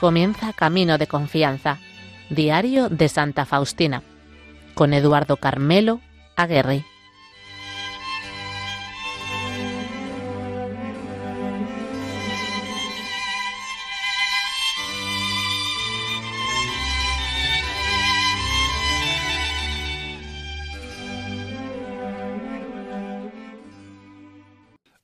comienza Camino de Confianza, Diario de Santa Faustina, con Eduardo Carmelo Aguerri.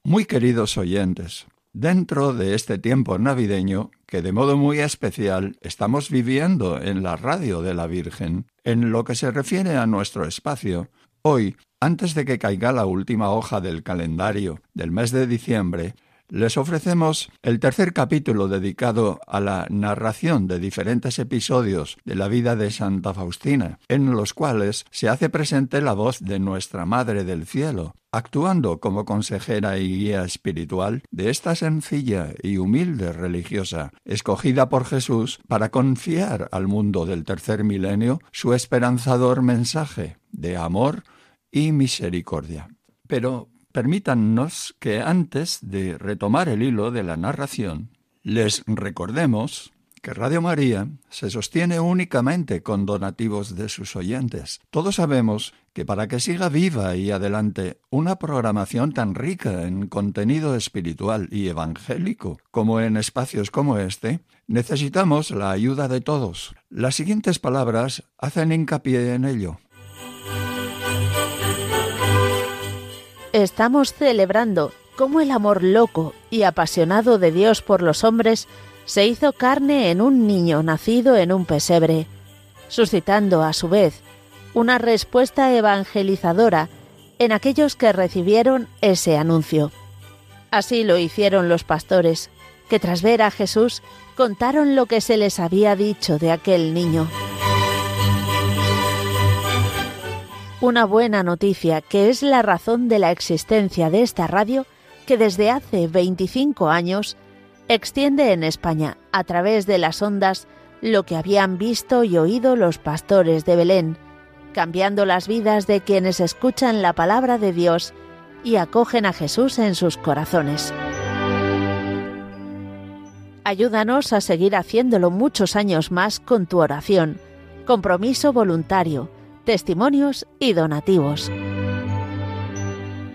Muy queridos oyentes, dentro de este tiempo navideño que de modo muy especial estamos viviendo en la radio de la Virgen, en lo que se refiere a nuestro espacio, hoy, antes de que caiga la última hoja del calendario del mes de diciembre, les ofrecemos el tercer capítulo dedicado a la narración de diferentes episodios de la vida de Santa Faustina, en los cuales se hace presente la voz de nuestra Madre del Cielo, actuando como consejera y guía espiritual de esta sencilla y humilde religiosa, escogida por Jesús para confiar al mundo del tercer milenio su esperanzador mensaje de amor y misericordia. Pero permítannos que antes de retomar el hilo de la narración, les recordemos que Radio María se sostiene únicamente con donativos de sus oyentes. Todos sabemos que para que siga viva y adelante una programación tan rica en contenido espiritual y evangélico como en espacios como este, necesitamos la ayuda de todos. Las siguientes palabras hacen hincapié en ello. Estamos celebrando cómo el amor loco y apasionado de Dios por los hombres se hizo carne en un niño nacido en un pesebre, suscitando a su vez una respuesta evangelizadora en aquellos que recibieron ese anuncio. Así lo hicieron los pastores, que tras ver a Jesús contaron lo que se les había dicho de aquel niño. Una buena noticia que es la razón de la existencia de esta radio que desde hace 25 años extiende en España a través de las ondas lo que habían visto y oído los pastores de Belén, cambiando las vidas de quienes escuchan la palabra de Dios y acogen a Jesús en sus corazones. Ayúdanos a seguir haciéndolo muchos años más con tu oración, compromiso voluntario, testimonios y donativos.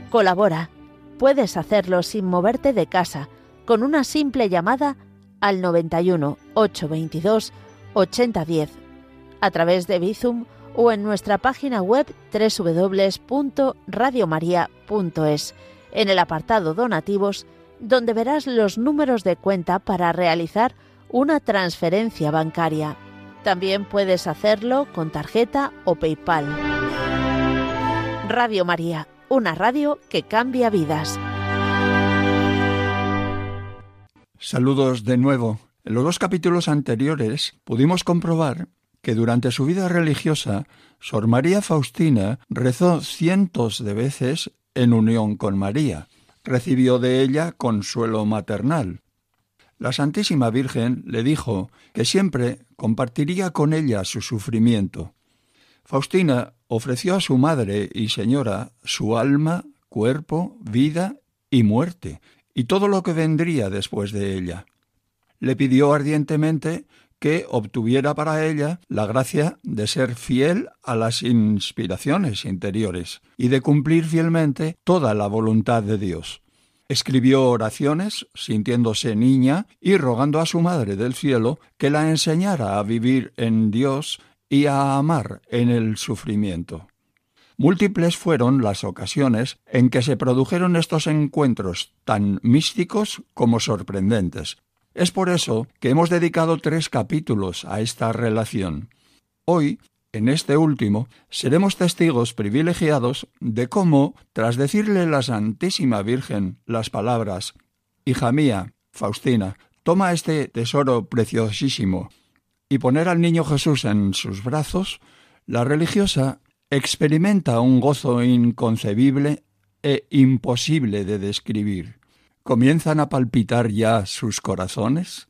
Colabora. Puedes hacerlo sin moverte de casa con una simple llamada al 91 822 8010 a través de Bizum o en nuestra página web www.radiomaria.es en el apartado donativos donde verás los números de cuenta para realizar una transferencia bancaria. También puedes hacerlo con tarjeta o PayPal. Radio María, una radio que cambia vidas. Saludos de nuevo. En los dos capítulos anteriores pudimos comprobar que durante su vida religiosa, Sor María Faustina rezó cientos de veces en unión con María. Recibió de ella consuelo maternal, la Santísima Virgen le dijo que siempre compartiría con ella su sufrimiento. Faustina ofreció a su madre y señora su alma, cuerpo, vida y muerte, y todo lo que vendría después de ella. Le pidió ardientemente que obtuviera para ella la gracia de ser fiel a las inspiraciones interiores y de cumplir fielmente toda la voluntad de Dios. Escribió oraciones, sintiéndose niña y rogando a su Madre del Cielo que la enseñara a vivir en Dios y a amar en el sufrimiento. Múltiples fueron las ocasiones en que se produjeron estos encuentros tan místicos como sorprendentes. Es por eso que hemos dedicado tres capítulos a esta relación. Hoy en este último, seremos testigos privilegiados de cómo, tras decirle la Santísima Virgen las palabras, Hija mía, Faustina, toma este tesoro preciosísimo, y poner al niño Jesús en sus brazos, la religiosa experimenta un gozo inconcebible e imposible de describir. ¿Comienzan a palpitar ya sus corazones?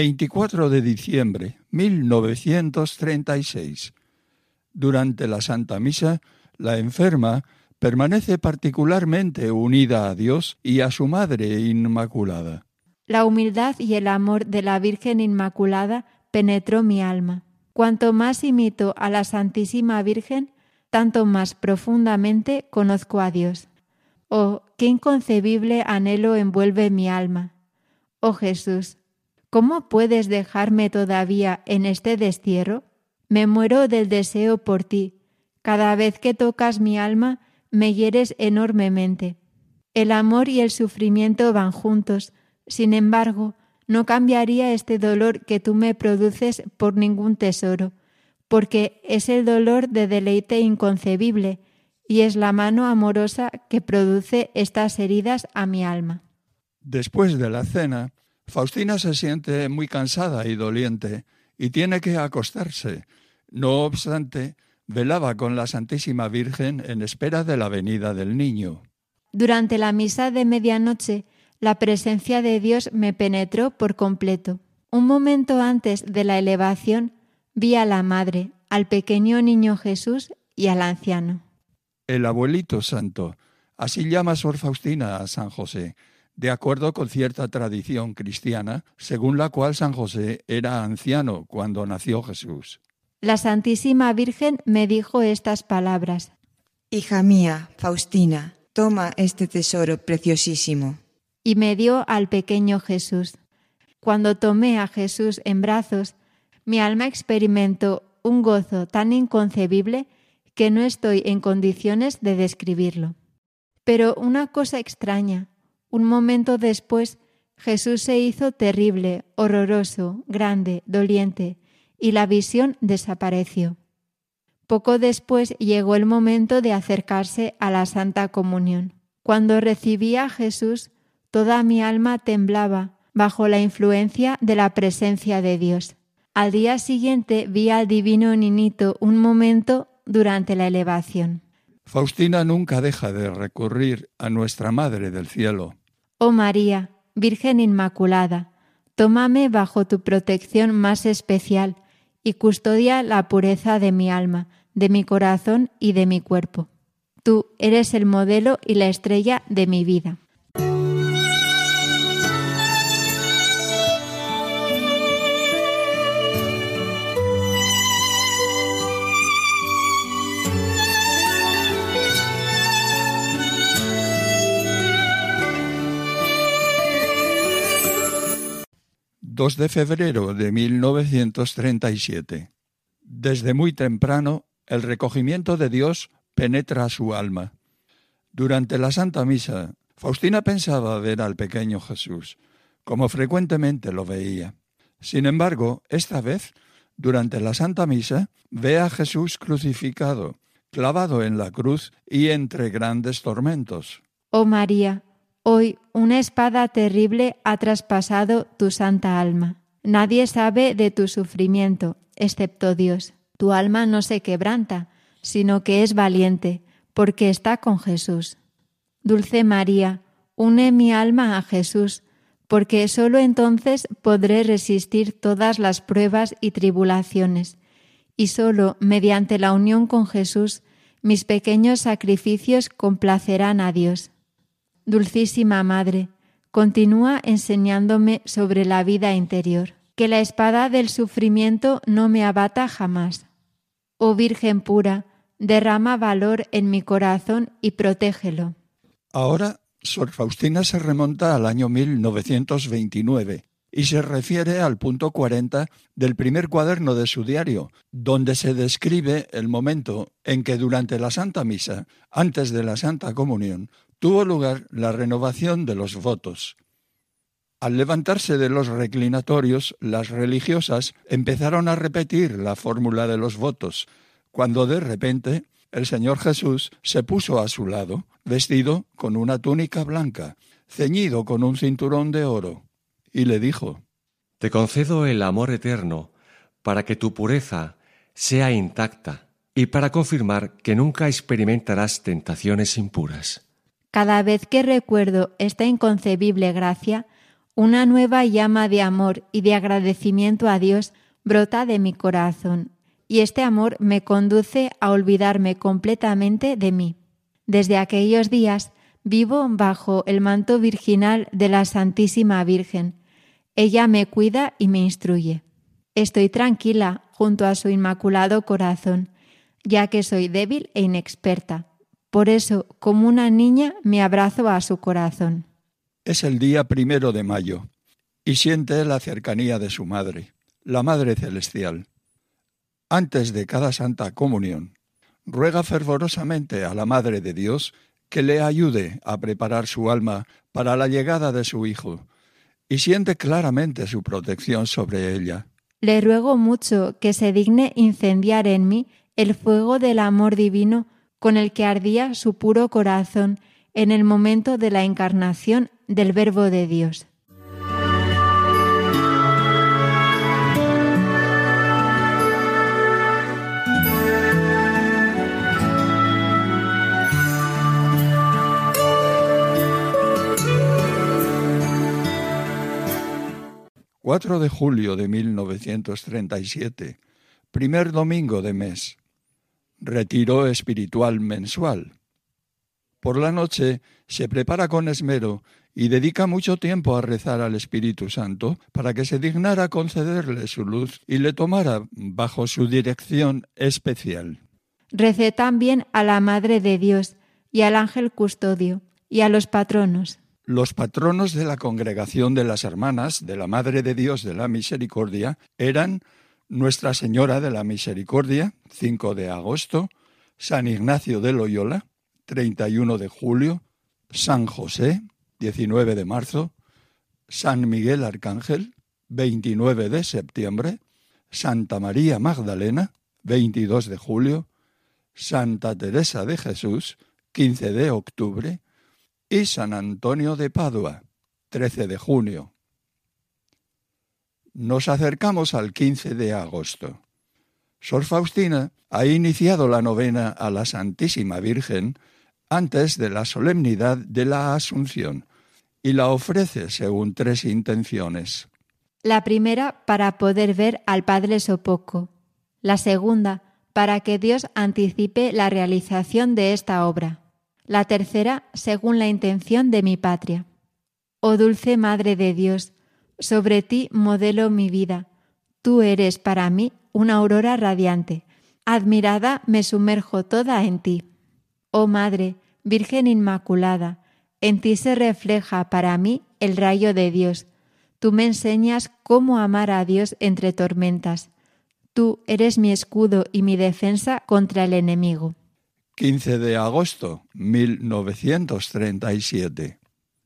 24 de diciembre 1936. Durante la Santa Misa, la enferma permanece particularmente unida a Dios y a su Madre Inmaculada. La humildad y el amor de la Virgen Inmaculada penetró mi alma. Cuanto más imito a la Santísima Virgen, tanto más profundamente conozco a Dios. Oh, qué inconcebible anhelo envuelve mi alma. Oh Jesús, ¿cómo puedes dejarme todavía en este destierro? Me muero del deseo por ti. Cada vez que tocas mi alma, me hieres enormemente. El amor y el sufrimiento van juntos. Sin embargo, no cambiaría este dolor que tú me produces por ningún tesoro, porque es el dolor de deleite inconcebible y es la mano amorosa que produce estas heridas a mi alma. Después de la cena, Faustina se siente muy cansada y doliente y tiene que acostarse. No obstante, velaba con la Santísima Virgen en espera de la venida del niño. Durante la misa de medianoche, la presencia de Dios me penetró por completo. Un momento antes de la elevación, vi a la Madre, al pequeño niño Jesús y al anciano. El abuelito santo, así llama Sor Faustina a San José, de acuerdo con cierta tradición cristiana, según la cual San José era anciano cuando nació Jesús. La Santísima Virgen me dijo estas palabras. Hija mía, Faustina, toma este tesoro preciosísimo y me dio al pequeño Jesús. Cuando tomé a Jesús en brazos, mi alma experimentó un gozo tan inconcebible que no estoy en condiciones de describirlo. Pero una cosa extraña, un momento después, Jesús se hizo terrible, horroroso, grande, doliente, y la visión desapareció. Poco después llegó el momento de acercarse a la Santa Comunión. Cuando recibí a Jesús, Toda mi alma temblaba bajo la influencia de la presencia de Dios. Al día siguiente vi al divino Ninito un momento durante la elevación. Faustina nunca deja de recurrir a nuestra Madre del Cielo. Oh María, Virgen Inmaculada, tómame bajo tu protección más especial y custodia la pureza de mi alma, de mi corazón y de mi cuerpo. Tú eres el modelo y la estrella de mi vida. 2 de febrero de 1937. Desde muy temprano, el recogimiento de Dios penetra su alma. Durante la Santa Misa, Faustina pensaba ver al pequeño Jesús, como frecuentemente lo veía. Sin embargo, esta vez, durante la Santa Misa, ve a Jesús crucificado, clavado en la cruz y entre grandes tormentos. Oh María, Hoy una espada terrible ha traspasado tu santa alma. Nadie sabe de tu sufrimiento, excepto Dios. Tu alma no se quebranta, sino que es valiente, porque está con Jesús. Dulce María, une mi alma a Jesús, porque sólo entonces podré resistir todas las pruebas y tribulaciones, y sólo mediante la unión con Jesús mis pequeños sacrificios complacerán a Dios. Dulcísima Madre, continúa enseñándome sobre la vida interior. Que la espada del sufrimiento no me abata jamás. Oh Virgen pura, derrama valor en mi corazón y protégelo. Ahora, Sor Faustina se remonta al año 1929 y se refiere al punto 40 del primer cuaderno de su diario, donde se describe el momento en que durante la Santa Misa, antes de la Santa Comunión, tuvo lugar la renovación de los votos. Al levantarse de los reclinatorios, las religiosas empezaron a repetir la fórmula de los votos, cuando de repente el Señor Jesús se puso a su lado, vestido con una túnica blanca, ceñido con un cinturón de oro, y le dijo, Te concedo el amor eterno, para que tu pureza sea intacta y para confirmar que nunca experimentarás tentaciones impuras. Cada vez que recuerdo esta inconcebible gracia, Una nueva llama de amor y de agradecimiento a Dios brota de mi corazón, y este amor me conduce a olvidarme completamente de mí. Desde aquellos días vivo bajo el manto virginal de la Santísima Virgen. Ella me cuida y me instruye. Estoy tranquila junto a su inmaculado corazón, ya que soy débil e inexperta. Por eso, como una niña, me abrazo a su corazón. Es el día primero de mayo y siente la cercanía de su madre, la Madre Celestial. Antes de cada Santa Comunión, ruega fervorosamente a la Madre de Dios que le ayude a preparar su alma para la llegada de su Hijo, y siente claramente su protección sobre ella. Le ruego mucho que se digne incendiar en mí el fuego del amor divino con el que ardía su puro corazón en el momento de la encarnación del Verbo de Dios. 4 de julio de 1937, primer domingo de mes. Retiro espiritual mensual. Por la noche se prepara con esmero y dedica mucho tiempo a rezar al Espíritu Santo para que se dignara concederle su luz y le tomara bajo su dirección especial. Recé también a la Madre de Dios y al ángel custodio y a los patronos los patronos de la congregación de las hermanas de la Madre de Dios de la Misericordia eran Nuestra Señora de la Misericordia, 5 de agosto, San Ignacio de Loyola, 31 de julio, San José, 19 de marzo, San Miguel Arcángel, 29 de septiembre, Santa María Magdalena, 22 de julio, Santa Teresa de Jesús, 15 de octubre, y San Antonio de Padua, 13 de junio. Nos acercamos al 15 de agosto. Sor Faustina ha iniciado la novena a la Santísima Virgen antes de la solemnidad de la Asunción y la ofrece según tres intenciones. La primera para poder ver al Padre Sopoco. La segunda para que Dios anticipe la realización de esta obra la tercera según la intención de mi patria. Oh dulce Madre de Dios, sobre ti modelo mi vida. Tú eres para mí una aurora radiante. Admirada me sumerjo toda en ti. Oh Madre, Virgen Inmaculada, en ti se refleja para mí el rayo de Dios. Tú me enseñas cómo amar a Dios entre tormentas. Tú eres mi escudo y mi defensa contra el enemigo. 15 de agosto 1937.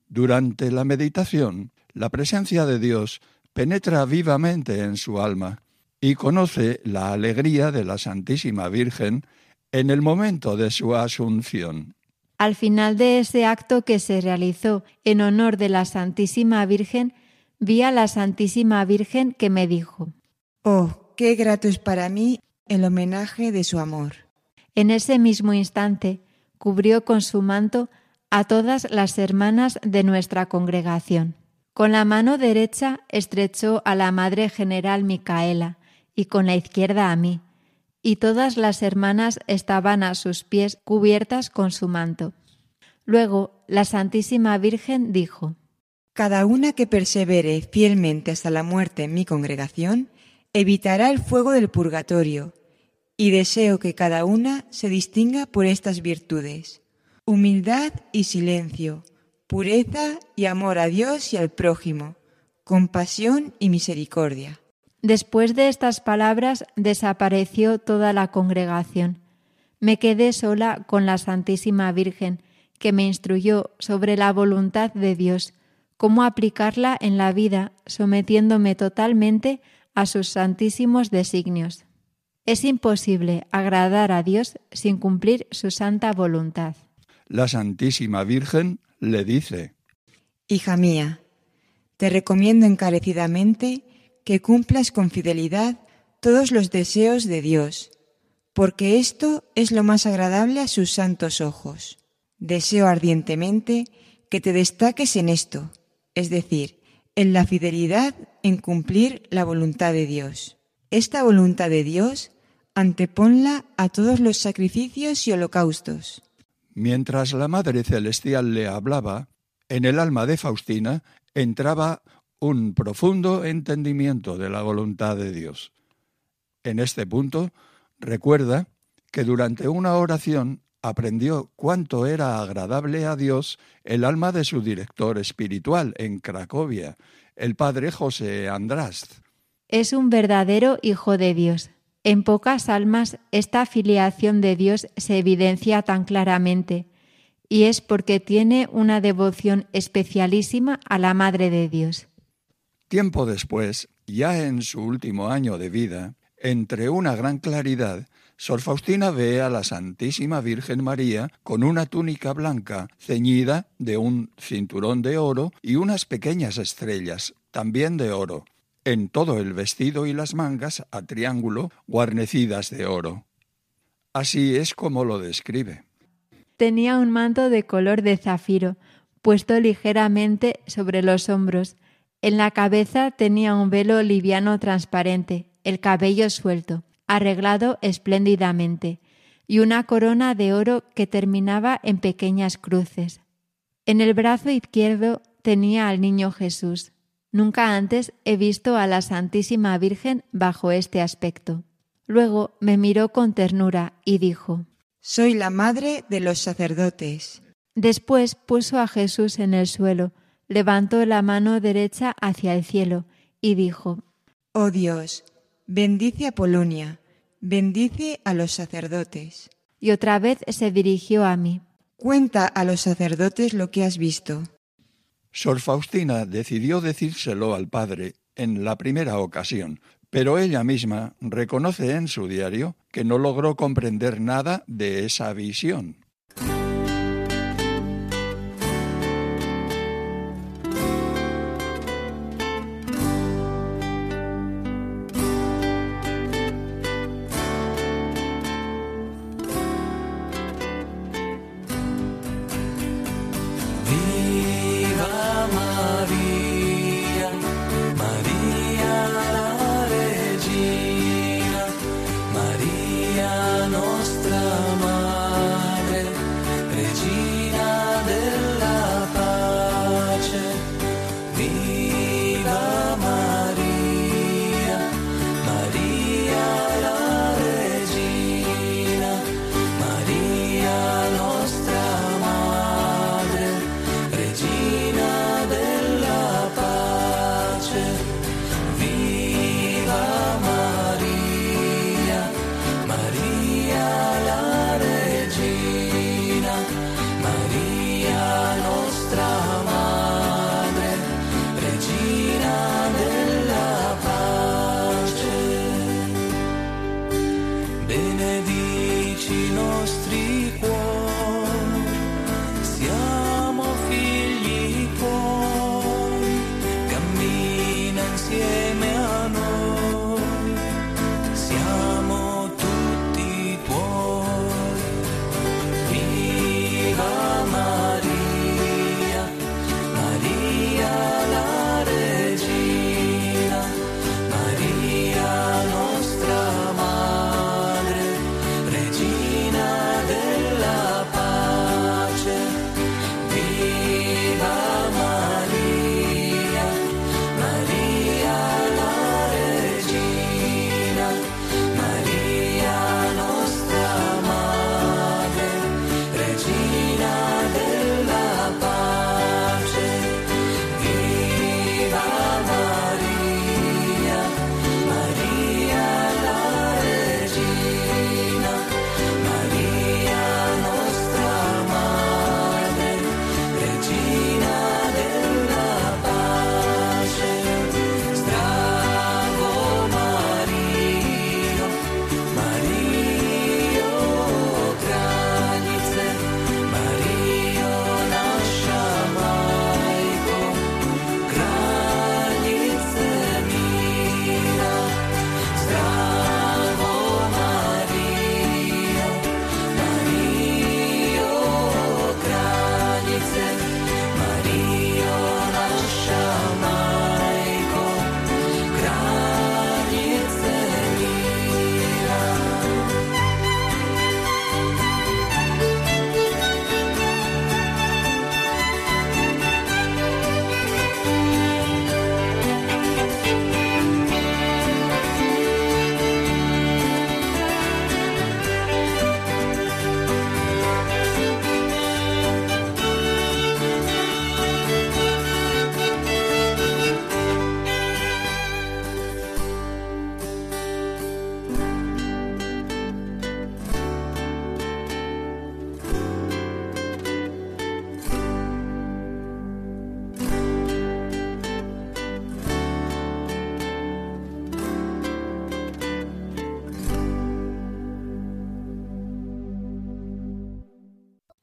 Durante la meditación, la presencia de Dios penetra vivamente en su alma y conoce la alegría de la Santísima Virgen en el momento de su asunción. Al final de ese acto que se realizó en honor de la Santísima Virgen, vi a la Santísima Virgen que me dijo, Oh, qué grato es para mí el homenaje de su amor. En ese mismo instante cubrió con su manto a todas las hermanas de nuestra congregación. Con la mano derecha estrechó a la Madre General Micaela y con la izquierda a mí, y todas las hermanas estaban a sus pies cubiertas con su manto. Luego la Santísima Virgen dijo, Cada una que persevere fielmente hasta la muerte en mi congregación, evitará el fuego del purgatorio y deseo que cada una se distinga por estas virtudes, humildad y silencio, pureza y amor a Dios y al prójimo, compasión y misericordia. Después de estas palabras desapareció toda la congregación. Me quedé sola con la Santísima Virgen, que me instruyó sobre la voluntad de Dios, cómo aplicarla en la vida, sometiéndome totalmente a sus santísimos designios. Es imposible agradar a Dios sin cumplir su santa voluntad. La Santísima Virgen le dice, Hija mía, te recomiendo encarecidamente que cumplas con fidelidad todos los deseos de Dios, porque esto es lo más agradable a sus santos ojos. Deseo ardientemente que te destaques en esto, es decir, en la fidelidad en cumplir la voluntad de Dios. Esta voluntad de Dios anteponla a todos los sacrificios y holocaustos. Mientras la Madre Celestial le hablaba, en el alma de Faustina entraba un profundo entendimiento de la voluntad de Dios. En este punto, recuerda que durante una oración aprendió cuánto era agradable a Dios el alma de su director espiritual en Cracovia, el padre José András. Es un verdadero hijo de Dios. En pocas almas esta filiación de Dios se evidencia tan claramente, y es porque tiene una devoción especialísima a la Madre de Dios. Tiempo después, ya en su último año de vida, entre una gran claridad, Sor Faustina ve a la Santísima Virgen María con una túnica blanca ceñida de un cinturón de oro y unas pequeñas estrellas, también de oro, en todo el vestido y las mangas a triángulo guarnecidas de oro. Así es como lo describe. Tenía un manto de color de zafiro, puesto ligeramente sobre los hombros. En la cabeza tenía un velo liviano transparente, el cabello suelto, arreglado espléndidamente, y una corona de oro que terminaba en pequeñas cruces. En el brazo izquierdo tenía al niño Jesús. Nunca antes he visto a la Santísima Virgen bajo este aspecto. Luego me miró con ternura y dijo, Soy la madre de los sacerdotes. Después puso a Jesús en el suelo, levantó la mano derecha hacia el cielo y dijo, Oh Dios, bendice a Polonia, bendice a los sacerdotes. Y otra vez se dirigió a mí. Cuenta a los sacerdotes lo que has visto. Sor Faustina decidió decírselo al padre en la primera ocasión, pero ella misma reconoce en su diario que no logró comprender nada de esa visión.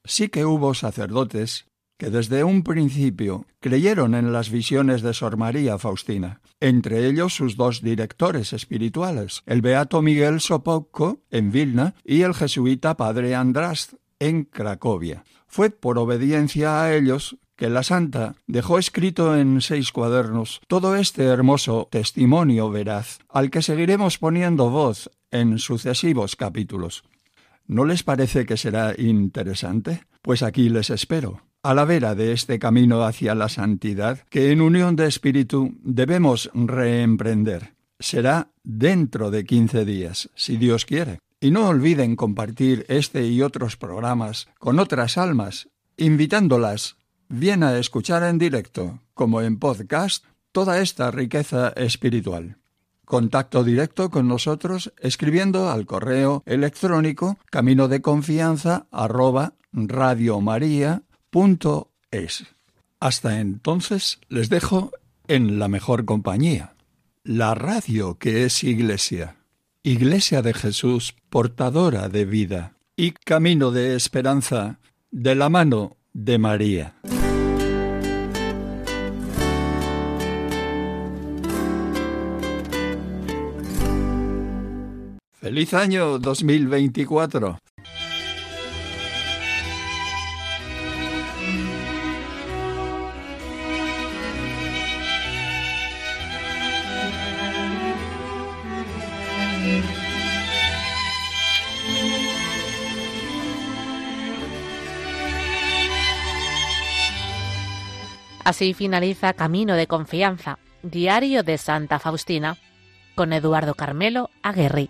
Sí que hubo sacerdotes que desde un principio creyeron en las visiones de Sor María Faustina, entre ellos sus dos directores espirituales, el beato Miguel Sopocco en Vilna y el jesuita padre András en Cracovia. Fue por obediencia a ellos que la santa dejó escrito en seis cuadernos todo este hermoso testimonio veraz, al que seguiremos poniendo voz en sucesivos capítulos. ¿No les parece que será interesante? Pues aquí les espero, a la vera de este camino hacia la santidad que en unión de espíritu debemos reemprender. Será dentro de quince días, si Dios quiere. Y no olviden compartir este y otros programas con otras almas, invitándolas bien a escuchar en directo como en podcast toda esta riqueza espiritual. Contacto directo con nosotros escribiendo al correo electrónico camino de confianza arroba radiomaria.es. Hasta entonces les dejo en la mejor compañía, la radio que es Iglesia, Iglesia de Jesús, portadora de vida y camino de esperanza de la mano de María. Feliz año 2024. Así finaliza Camino de Confianza, Diario de Santa Faustina, con Eduardo Carmelo Aguerri.